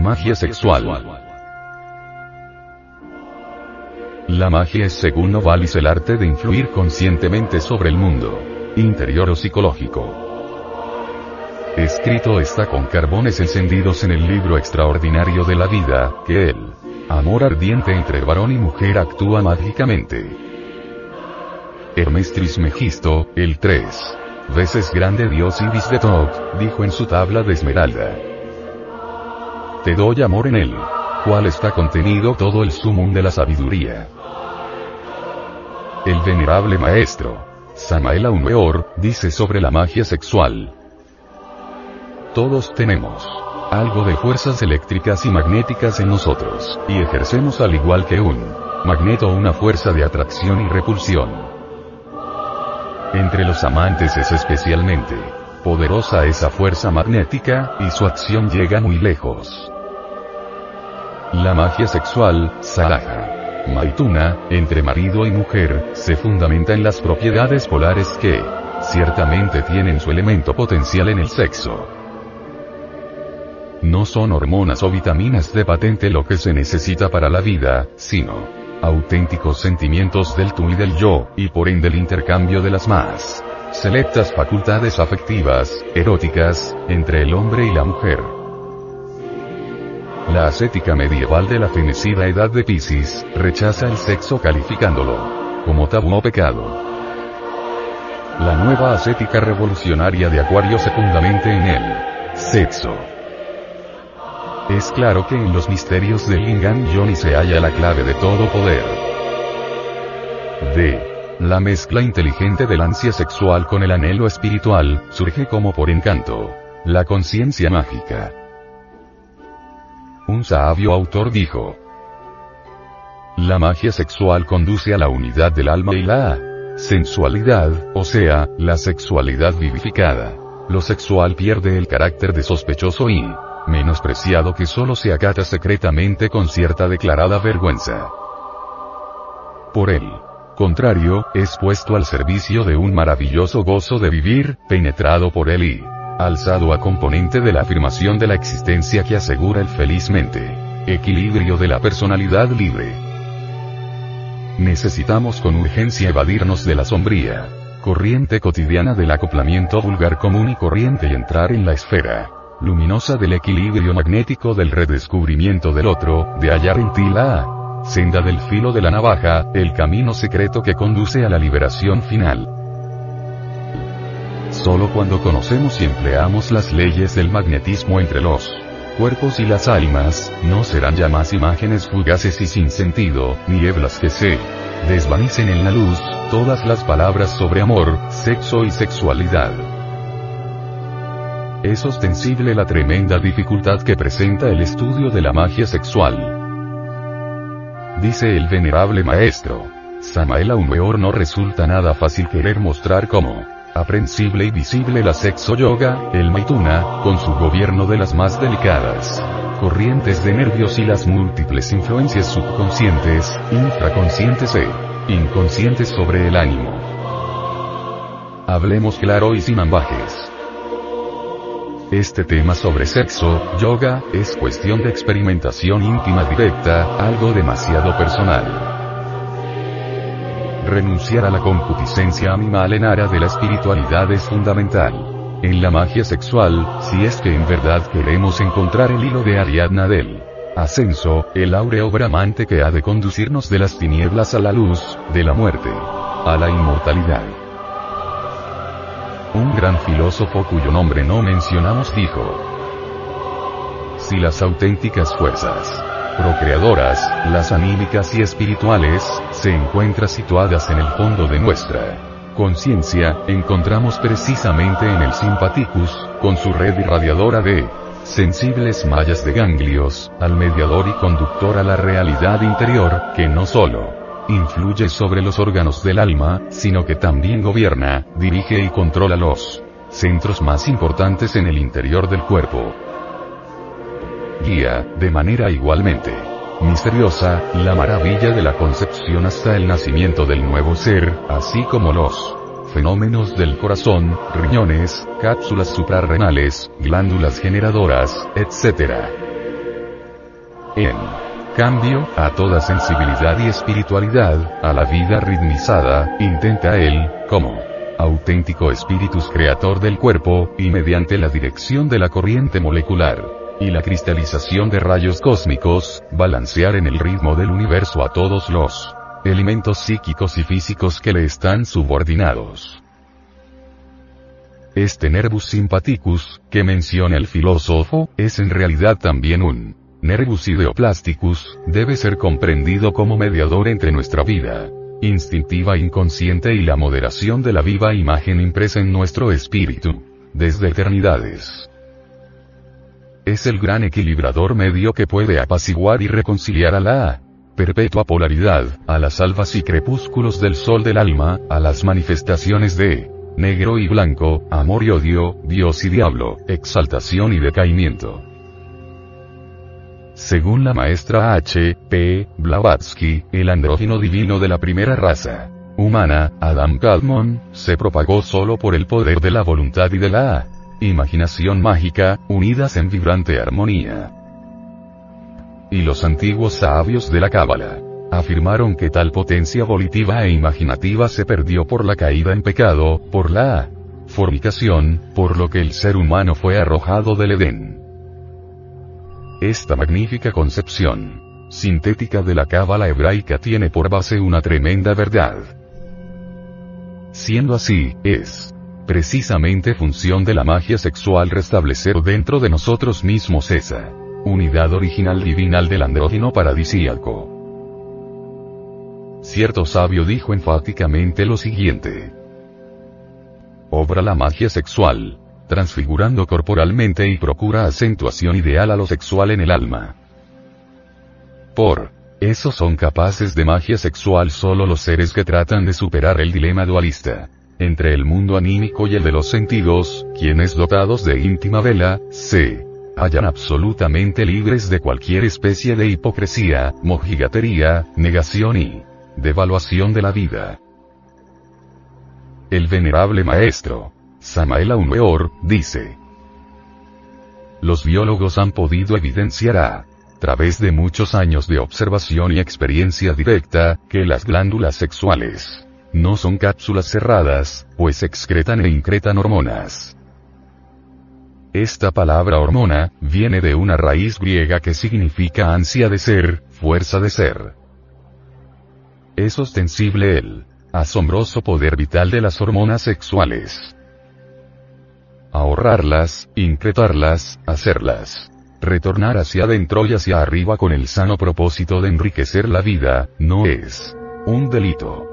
Magia sexual. La magia es según Novalis el arte de influir conscientemente sobre el mundo, interior o psicológico. Escrito está con carbones encendidos en el libro extraordinario de la vida, que el amor ardiente entre varón y mujer actúa mágicamente. Hermes Trismegisto, el 3 veces grande Dios Ibis de Toc, dijo en su tabla de esmeralda. Te doy amor en él, cual está contenido todo el sumum de la sabiduría. El venerable maestro, Samael Aumeor, dice sobre la magia sexual. Todos tenemos algo de fuerzas eléctricas y magnéticas en nosotros, y ejercemos al igual que un magneto una fuerza de atracción y repulsión. Entre los amantes es especialmente poderosa esa fuerza magnética, y su acción llega muy lejos. La magia sexual, Saraja, Maituna, entre marido y mujer, se fundamenta en las propiedades polares que, ciertamente tienen su elemento potencial en el sexo. No son hormonas o vitaminas de patente lo que se necesita para la vida, sino auténticos sentimientos del tú y del yo, y por ende el intercambio de las más selectas facultades afectivas, eróticas, entre el hombre y la mujer. La ascética medieval de la fenecida edad de Piscis, rechaza el sexo calificándolo como tabú o pecado. La nueva ascética revolucionaria de Acuario se fundamenta en el sexo. Es claro que en los misterios del Lingam Yoni se halla la clave de todo poder. D. La mezcla inteligente del ansia sexual con el anhelo espiritual, surge como por encanto. La conciencia mágica. Un sabio autor dijo. La magia sexual conduce a la unidad del alma y la sensualidad, o sea, la sexualidad vivificada. Lo sexual pierde el carácter de sospechoso y menospreciado que solo se acata secretamente con cierta declarada vergüenza. Por él contrario, es puesto al servicio de un maravilloso gozo de vivir, penetrado por él y alzado a componente de la afirmación de la existencia que asegura el felizmente equilibrio de la personalidad libre. Necesitamos con urgencia evadirnos de la sombría corriente cotidiana del acoplamiento vulgar común y corriente y entrar en la esfera luminosa del equilibrio magnético del redescubrimiento del otro, de hallar en ti la senda del filo de la navaja, el camino secreto que conduce a la liberación final. Solo cuando conocemos y empleamos las leyes del magnetismo entre los cuerpos y las almas, no serán ya más imágenes fugaces y sin sentido, nieblas que se desvanecen en la luz, todas las palabras sobre amor, sexo y sexualidad. Es ostensible la tremenda dificultad que presenta el estudio de la magia sexual. Dice el venerable maestro. Samael Aumeor no resulta nada fácil querer mostrar cómo aprensible y visible la sexo yoga, el maituna, con su gobierno de las más delicadas corrientes de nervios y las múltiples influencias subconscientes, infraconscientes e inconscientes sobre el ánimo. Hablemos claro y sin ambajes. Este tema sobre sexo, yoga, es cuestión de experimentación íntima directa, algo demasiado personal. Renunciar a la concupiscencia animal en área de la espiritualidad es fundamental. En la magia sexual, si es que en verdad queremos encontrar el hilo de Ariadna del ascenso, el áureo bramante que ha de conducirnos de las tinieblas a la luz, de la muerte a la inmortalidad. Un gran filósofo cuyo nombre no mencionamos dijo, si las auténticas fuerzas procreadoras, las anímicas y espirituales, se encuentran situadas en el fondo de nuestra conciencia, encontramos precisamente en el simpaticus, con su red irradiadora de sensibles mallas de ganglios, al mediador y conductor a la realidad interior, que no solo influye sobre los órganos del alma, sino que también gobierna, dirige y controla los centros más importantes en el interior del cuerpo. Guía, de manera igualmente misteriosa, la maravilla de la concepción hasta el nacimiento del nuevo ser, así como los fenómenos del corazón, riñones, cápsulas suprarrenales, glándulas generadoras, etc. En cambio, a toda sensibilidad y espiritualidad, a la vida ritmizada, intenta él, como auténtico espíritus creador del cuerpo, y mediante la dirección de la corriente molecular y la cristalización de rayos cósmicos, balancear en el ritmo del universo a todos los elementos psíquicos y físicos que le están subordinados. Este nervus sympathicus, que menciona el filósofo, es en realidad también un nervus ideoplasticus, debe ser comprendido como mediador entre nuestra vida instintiva inconsciente y la moderación de la viva imagen impresa en nuestro espíritu, desde eternidades. Es el gran equilibrador medio que puede apaciguar y reconciliar a la perpetua polaridad, a las alvas y crepúsculos del sol del alma, a las manifestaciones de negro y blanco, amor y odio, Dios y diablo, exaltación y decaimiento. Según la maestra H. P. Blavatsky, el andrógino divino de la primera raza humana, Adam Kadmon, se propagó solo por el poder de la voluntad y de la imaginación mágica, unidas en vibrante armonía. Y los antiguos sabios de la Cábala afirmaron que tal potencia volitiva e imaginativa se perdió por la caída en pecado, por la fornicación, por lo que el ser humano fue arrojado del Edén. Esta magnífica concepción sintética de la cábala hebraica tiene por base una tremenda verdad. Siendo así, es precisamente función de la magia sexual restablecer dentro de nosotros mismos esa unidad original divinal del andrógeno paradisíaco. Cierto sabio dijo enfáticamente lo siguiente. Obra la magia sexual, transfigurando corporalmente y procura acentuación ideal a lo sexual en el alma. Por eso son capaces de magia sexual solo los seres que tratan de superar el dilema dualista entre el mundo anímico y el de los sentidos, quienes dotados de íntima vela, se hallan absolutamente libres de cualquier especie de hipocresía, mojigatería, negación y devaluación de la vida. El venerable maestro, Samael Aumeor, dice. Los biólogos han podido evidenciar a través de muchos años de observación y experiencia directa, que las glándulas sexuales no son cápsulas cerradas, pues excretan e incretan hormonas. Esta palabra hormona, viene de una raíz griega que significa ansia de ser, fuerza de ser. Es ostensible el asombroso poder vital de las hormonas sexuales ahorrarlas, incretarlas, hacerlas. Retornar hacia adentro y hacia arriba con el sano propósito de enriquecer la vida, no es un delito.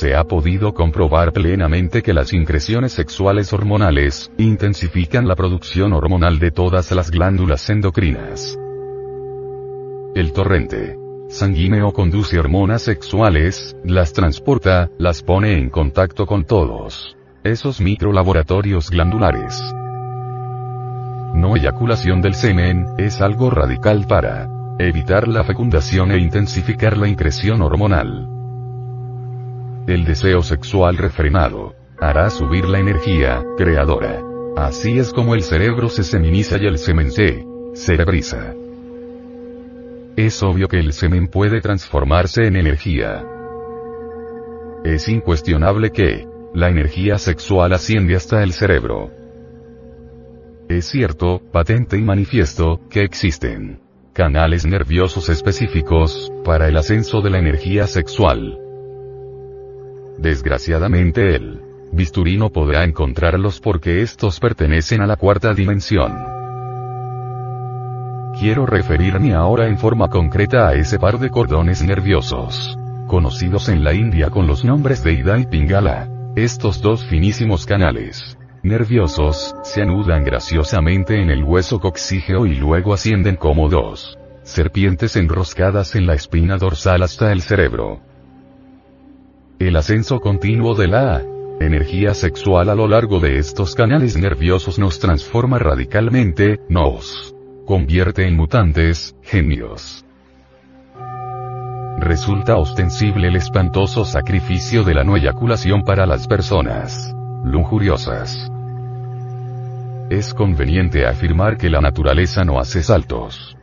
Se ha podido comprobar plenamente que las increciones sexuales hormonales, intensifican la producción hormonal de todas las glándulas endocrinas. El torrente sanguíneo conduce hormonas sexuales, las transporta, las pone en contacto con todos esos microlaboratorios glandulares. No eyaculación del semen, es algo radical para evitar la fecundación e intensificar la increción hormonal. El deseo sexual refrenado hará subir la energía creadora. Así es como el cerebro se seminiza y el semen se cerebriza. Es obvio que el semen puede transformarse en energía. Es incuestionable que, la energía sexual asciende hasta el cerebro. Es cierto, patente y manifiesto, que existen canales nerviosos específicos para el ascenso de la energía sexual. Desgraciadamente el bisturí no podrá encontrarlos porque estos pertenecen a la cuarta dimensión. Quiero referirme ahora en forma concreta a ese par de cordones nerviosos, conocidos en la India con los nombres de Ida y Pingala. Estos dos finísimos canales nerviosos, se anudan graciosamente en el hueso coxígeo y luego ascienden como dos serpientes enroscadas en la espina dorsal hasta el cerebro. El ascenso continuo de la energía sexual a lo largo de estos canales nerviosos nos transforma radicalmente, nos convierte en mutantes, genios resulta ostensible el espantoso sacrificio de la no eyaculación para las personas lujuriosas. Es conveniente afirmar que la naturaleza no hace saltos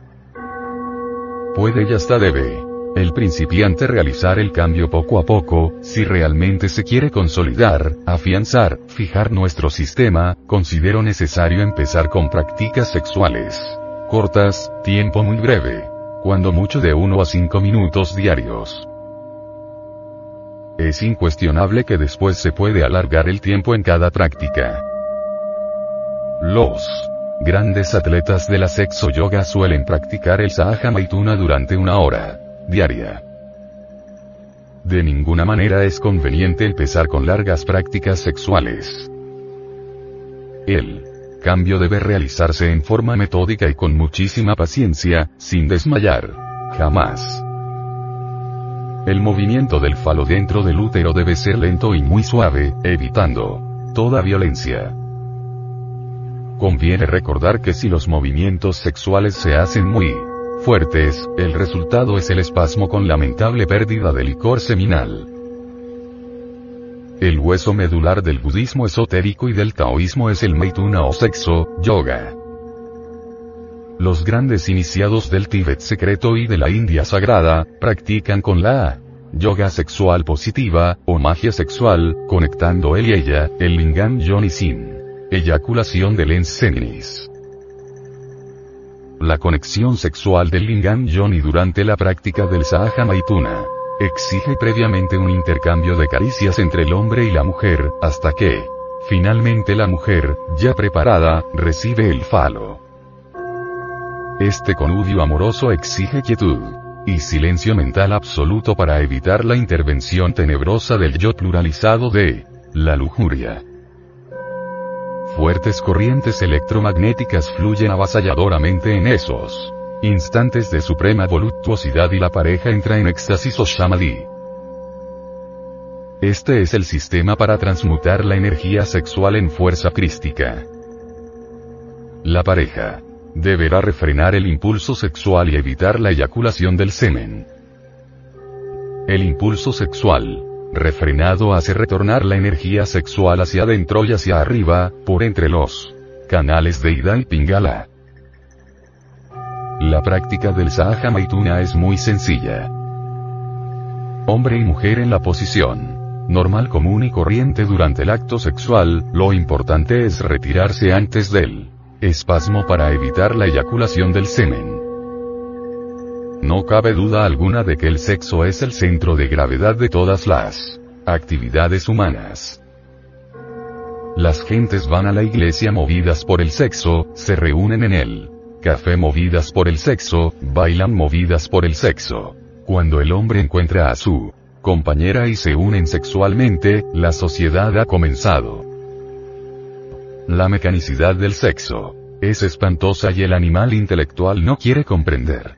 puede y hasta debe. El principiante realizar el cambio poco a poco, si realmente se quiere consolidar, afianzar, fijar nuestro sistema, considero necesario empezar con prácticas sexuales. Cortas, tiempo muy breve. Cuando mucho de 1 a 5 minutos diarios. Es incuestionable que después se puede alargar el tiempo en cada práctica. Los grandes atletas de la sexo yoga suelen practicar el Sahaja Maituna durante una hora diaria. De ninguna manera es conveniente empezar con largas prácticas sexuales. El cambio debe realizarse en forma metódica y con muchísima paciencia, sin desmayar. Jamás. El movimiento del falo dentro del útero debe ser lento y muy suave, evitando toda violencia. Conviene recordar que si los movimientos sexuales se hacen muy fuertes, el resultado es el espasmo con lamentable pérdida de licor seminal. El hueso medular del budismo esotérico y del taoísmo es el meituna o sexo, yoga. Los grandes iniciados del Tíbet secreto y de la India sagrada, practican con la yoga sexual positiva, o magia sexual, conectando él y ella, el lingam yoni sin eyaculación del enseninis. La conexión sexual del lingam yoni durante la práctica del sahaja maituna exige previamente un intercambio de caricias entre el hombre y la mujer, hasta que, finalmente la mujer, ya preparada, recibe el falo. Este conudio amoroso exige quietud y silencio mental absoluto para evitar la intervención tenebrosa del yo pluralizado de la lujuria. Fuertes corrientes electromagnéticas fluyen avasalladoramente en esos instantes de suprema voluptuosidad y la pareja entra en éxtasis o shamadhi. Este es el sistema para transmutar la energía sexual en fuerza crística. La pareja deberá refrenar el impulso sexual y evitar la eyaculación del semen. El impulso sexual, refrenado hace retornar la energía sexual hacia adentro y hacia arriba, por entre los canales de Ida y Pingala. La práctica del Sahaja Maituna es muy sencilla. Hombre y mujer en la posición normal común y corriente durante el acto sexual, lo importante es retirarse antes del espasmo para evitar la eyaculación del semen. No cabe duda alguna de que el sexo es el centro de gravedad de todas las actividades humanas. Las gentes van a la iglesia movidas por el sexo, se reúnen en el café movidas por el sexo, bailan movidas por el sexo. Cuando el hombre encuentra a su compañera y se unen sexualmente, la sociedad ha comenzado. La mecanicidad del sexo es espantosa y el animal intelectual no quiere comprender.